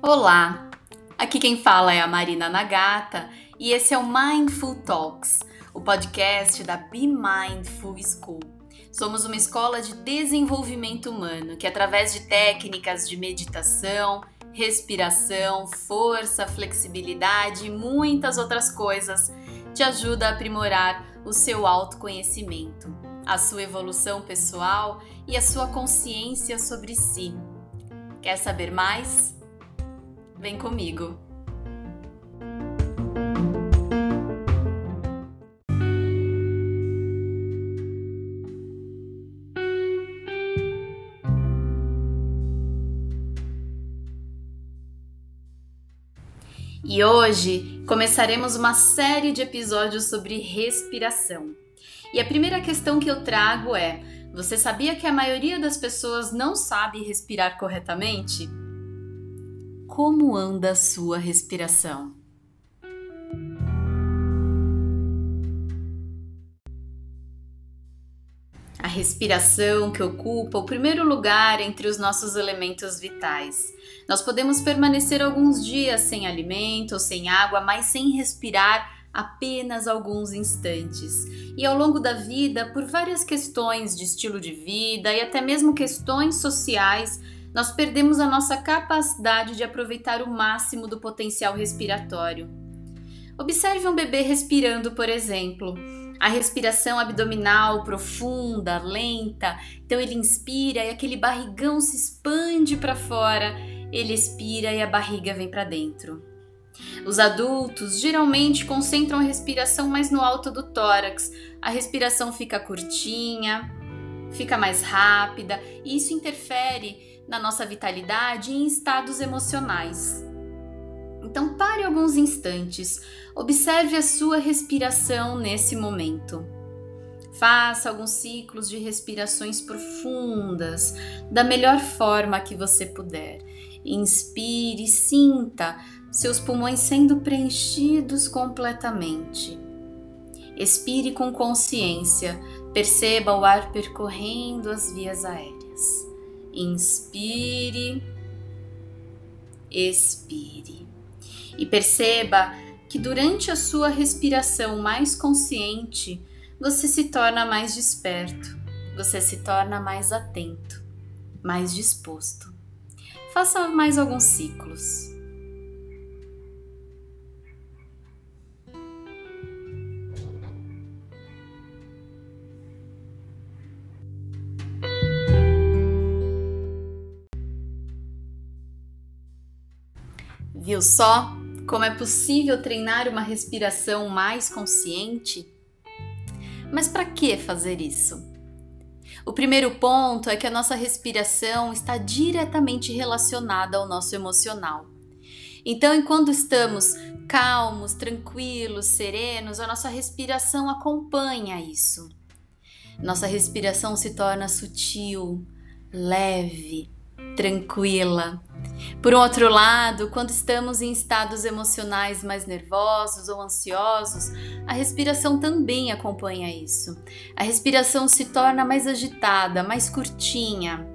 Olá, aqui quem fala é a Marina Nagata e esse é o Mindful Talks, o podcast da Be Mindful School. Somos uma escola de desenvolvimento humano que, através de técnicas de meditação, respiração, força, flexibilidade e muitas outras coisas, te ajuda a aprimorar o seu autoconhecimento, a sua evolução pessoal e a sua consciência sobre si. Quer saber mais? Vem comigo! E hoje começaremos uma série de episódios sobre respiração. E a primeira questão que eu trago é: você sabia que a maioria das pessoas não sabe respirar corretamente? Como anda a sua respiração? Respiração que ocupa o primeiro lugar entre os nossos elementos vitais. Nós podemos permanecer alguns dias sem alimento, sem água, mas sem respirar apenas alguns instantes. E ao longo da vida, por várias questões de estilo de vida e até mesmo questões sociais, nós perdemos a nossa capacidade de aproveitar o máximo do potencial respiratório. Observe um bebê respirando, por exemplo. A respiração abdominal profunda, lenta, então ele inspira e aquele barrigão se expande para fora, ele expira e a barriga vem para dentro. Os adultos geralmente concentram a respiração mais no alto do tórax, a respiração fica curtinha, fica mais rápida e isso interfere na nossa vitalidade e em estados emocionais. Então, pare alguns instantes, observe a sua respiração nesse momento. Faça alguns ciclos de respirações profundas, da melhor forma que você puder. Inspire, sinta seus pulmões sendo preenchidos completamente. Expire com consciência, perceba o ar percorrendo as vias aéreas. Inspire, expire. E perceba que durante a sua respiração mais consciente, você se torna mais desperto, você se torna mais atento, mais disposto. Faça mais alguns ciclos. Viu só como é possível treinar uma respiração mais consciente? Mas para que fazer isso? O primeiro ponto é que a nossa respiração está diretamente relacionada ao nosso emocional. Então, enquanto estamos calmos, tranquilos, serenos, a nossa respiração acompanha isso. Nossa respiração se torna sutil, leve, tranquila. Por outro lado, quando estamos em estados emocionais mais nervosos ou ansiosos, a respiração também acompanha isso. A respiração se torna mais agitada, mais curtinha.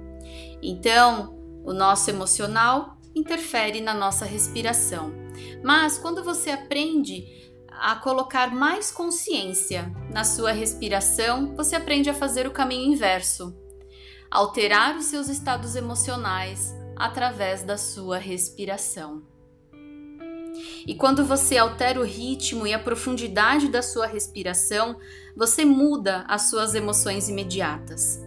Então, o nosso emocional interfere na nossa respiração. Mas quando você aprende a colocar mais consciência na sua respiração, você aprende a fazer o caminho inverso alterar os seus estados emocionais através da sua respiração. E quando você altera o ritmo e a profundidade da sua respiração, você muda as suas emoções imediatas.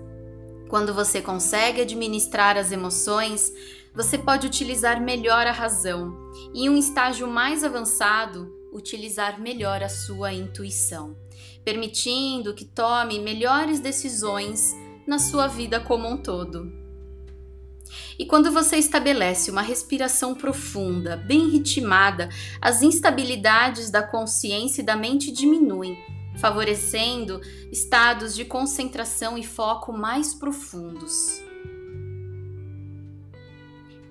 Quando você consegue administrar as emoções, você pode utilizar melhor a razão e, em um estágio mais avançado, utilizar melhor a sua intuição, permitindo que tome melhores decisões na sua vida como um todo. E quando você estabelece uma respiração profunda, bem ritmada, as instabilidades da consciência e da mente diminuem, favorecendo estados de concentração e foco mais profundos.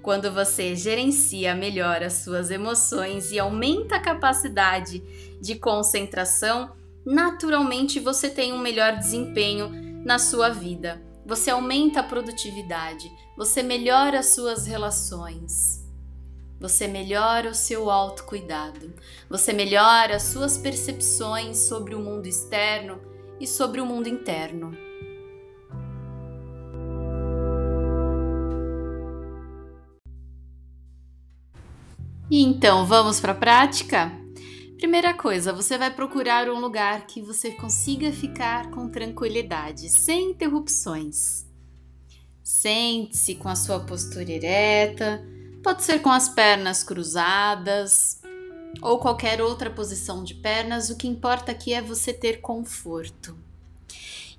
Quando você gerencia melhor as suas emoções e aumenta a capacidade de concentração, naturalmente você tem um melhor desempenho na sua vida. Você aumenta a produtividade, você melhora as suas relações. Você melhora o seu autocuidado, você melhora as suas percepções sobre o mundo externo e sobre o mundo interno. E então, vamos para a prática? Primeira coisa, você vai procurar um lugar que você consiga ficar com tranquilidade, sem interrupções. Sente-se com a sua postura ereta, Pode ser com as pernas cruzadas ou qualquer outra posição de pernas, o que importa aqui é você ter conforto.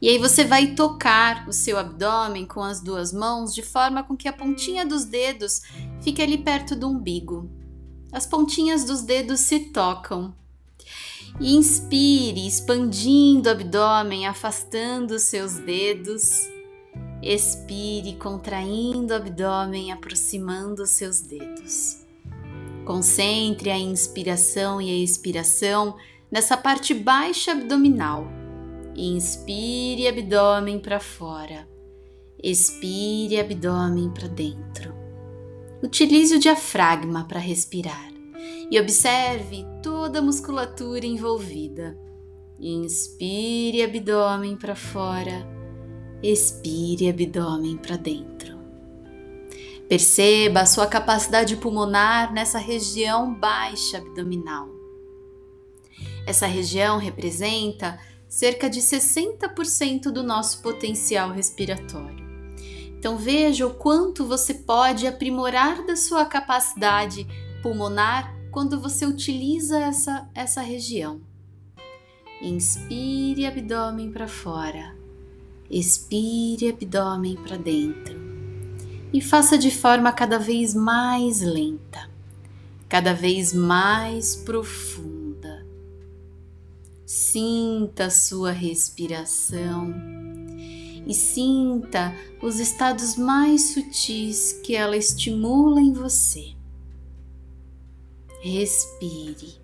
E aí você vai tocar o seu abdômen com as duas mãos de forma com que a pontinha dos dedos fique ali perto do umbigo. As pontinhas dos dedos se tocam. Inspire, expandindo o abdômen, afastando os seus dedos. Expire, contraindo o abdômen, aproximando os seus dedos. Concentre a inspiração e a expiração nessa parte baixa abdominal. Inspire abdômen para fora. Expire abdômen para dentro. Utilize o diafragma para respirar e observe toda a musculatura envolvida. Inspire abdômen para fora expire abdômen para dentro. Perceba a sua capacidade pulmonar nessa região baixa abdominal. Essa região representa cerca de 60% do nosso potencial respiratório. Então veja o quanto você pode aprimorar da sua capacidade pulmonar quando você utiliza essa, essa região. Inspire abdômen para fora. Expire abdômen para dentro e faça de forma cada vez mais lenta, cada vez mais profunda. Sinta a sua respiração e sinta os estados mais sutis que ela estimula em você. Respire.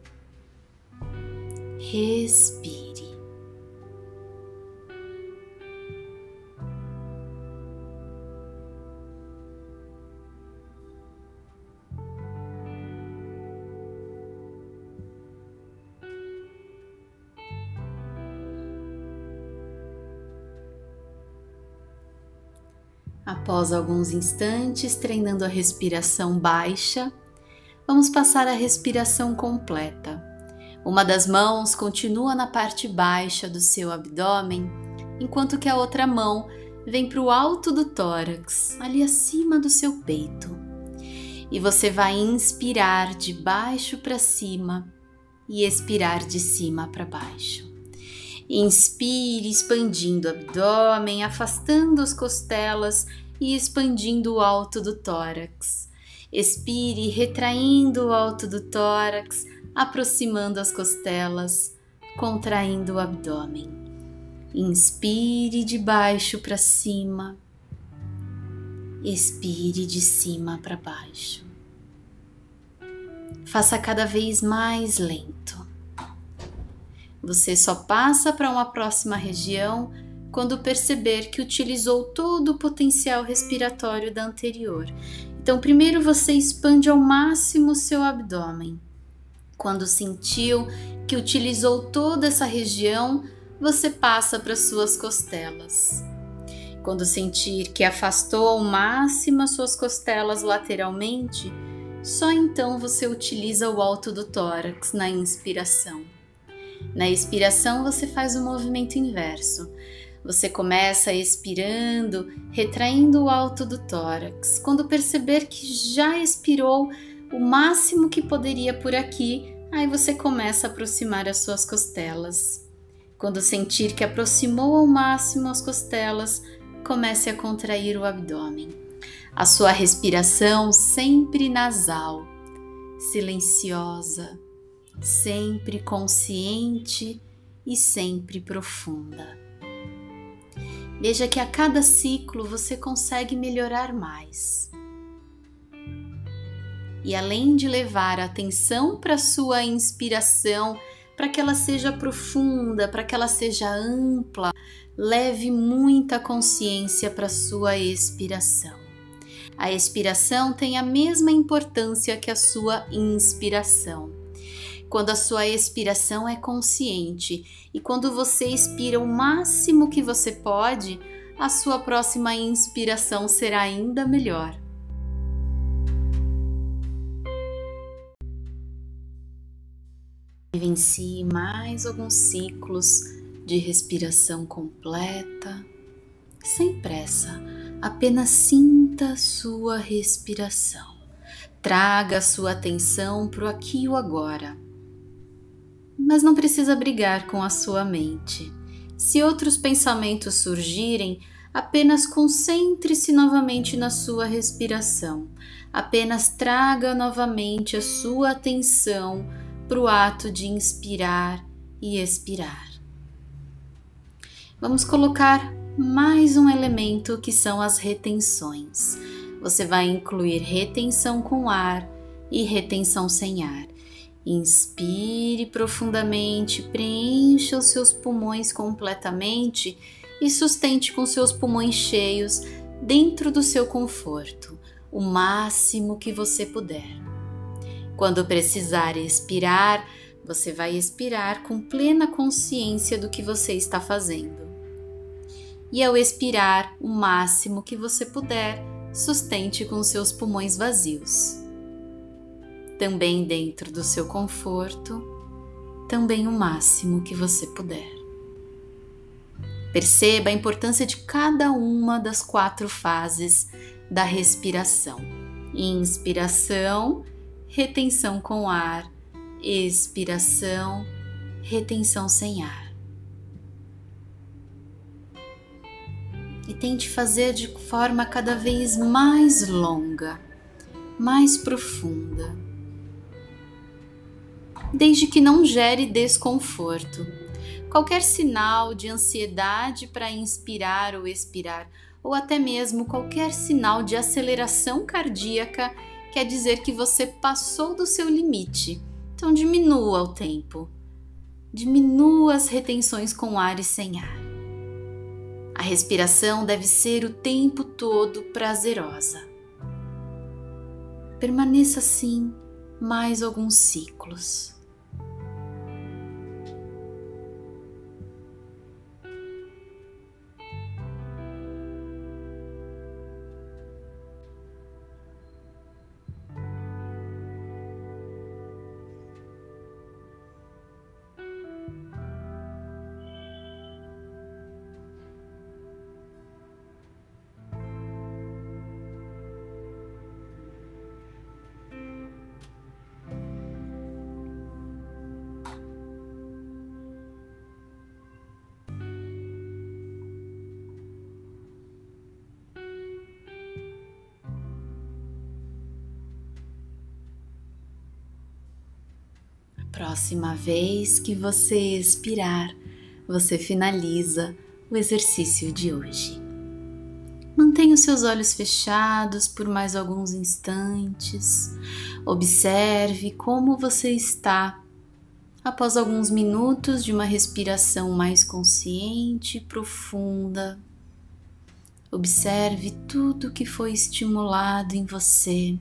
Respire. Após alguns instantes treinando a respiração baixa, vamos passar a respiração completa. Uma das mãos continua na parte baixa do seu abdômen, enquanto que a outra mão vem para o alto do tórax, ali acima do seu peito. E você vai inspirar de baixo para cima e expirar de cima para baixo. Inspire, expandindo o abdômen, afastando as costelas e expandindo o alto do tórax. Expire, retraindo o alto do tórax, aproximando as costelas, contraindo o abdômen. Inspire de baixo para cima. Expire de cima para baixo. Faça cada vez mais lento. Você só passa para uma próxima região quando perceber que utilizou todo o potencial respiratório da anterior. Então, primeiro você expande ao máximo seu abdômen. Quando sentiu que utilizou toda essa região, você passa para suas costelas. Quando sentir que afastou ao máximo as suas costelas lateralmente, só então você utiliza o alto do tórax na inspiração. Na expiração, você faz o movimento inverso. Você começa expirando, retraindo o alto do tórax. Quando perceber que já expirou o máximo que poderia por aqui, aí você começa a aproximar as suas costelas. Quando sentir que aproximou ao máximo as costelas, comece a contrair o abdômen. A sua respiração sempre nasal, silenciosa, sempre consciente e sempre profunda. Veja que a cada ciclo você consegue melhorar mais. E além de levar atenção para sua inspiração, para que ela seja profunda, para que ela seja ampla. Leve muita consciência para sua expiração. A expiração tem a mesma importância que a sua inspiração. Quando a sua expiração é consciente e quando você expira o máximo que você pode, a sua próxima inspiração será ainda melhor. Vivencie mais alguns ciclos de respiração completa, sem pressa, apenas sinta a sua respiração. Traga a sua atenção para o aqui e o agora. Mas não precisa brigar com a sua mente. Se outros pensamentos surgirem, apenas concentre-se novamente na sua respiração. Apenas traga novamente a sua atenção para o ato de inspirar e expirar. Vamos colocar mais um elemento que são as retenções. Você vai incluir retenção com ar e retenção sem ar. Inspire profundamente, preencha os seus pulmões completamente e sustente com seus pulmões cheios dentro do seu conforto, o máximo que você puder. Quando precisar expirar, você vai expirar com plena consciência do que você está fazendo. E ao expirar o máximo que você puder, sustente com seus pulmões vazios também dentro do seu conforto, também o máximo que você puder. Perceba a importância de cada uma das quatro fases da respiração: inspiração, retenção com ar, expiração, retenção sem ar. E tente fazer de forma cada vez mais longa, mais profunda desde que não gere desconforto. Qualquer sinal de ansiedade para inspirar ou expirar, ou até mesmo qualquer sinal de aceleração cardíaca, quer dizer que você passou do seu limite. Então diminua o tempo. Diminua as retenções com ar e sem ar. A respiração deve ser o tempo todo prazerosa. Permaneça assim mais alguns ciclos. Próxima vez que você expirar, você finaliza o exercício de hoje. Mantenha os seus olhos fechados por mais alguns instantes. Observe como você está após alguns minutos de uma respiração mais consciente e profunda. Observe tudo que foi estimulado em você.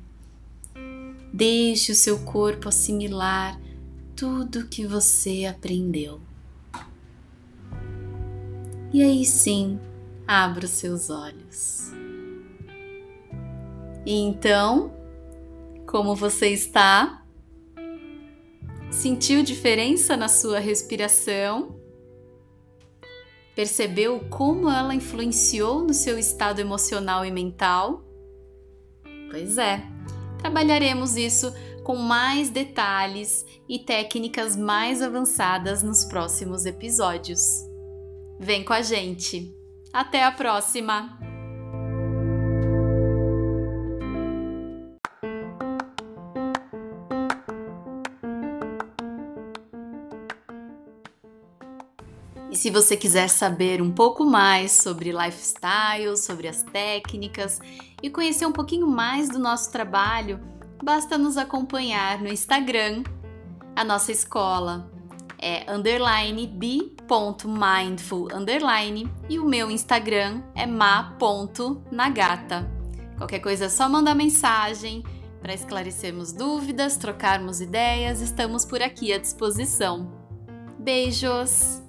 Deixe o seu corpo assimilar tudo que você aprendeu. E aí sim, abra os seus olhos. E então, como você está? Sentiu diferença na sua respiração? Percebeu como ela influenciou no seu estado emocional e mental? Pois é, trabalharemos isso com mais detalhes e técnicas mais avançadas nos próximos episódios. Vem com a gente! Até a próxima! E se você quiser saber um pouco mais sobre lifestyle, sobre as técnicas e conhecer um pouquinho mais do nosso trabalho, basta nos acompanhar no Instagram, a nossa escola, é underline b.mindful underline e o meu Instagram é ma.nagata. Qualquer coisa é só mandar mensagem para esclarecermos dúvidas, trocarmos ideias, estamos por aqui à disposição. Beijos!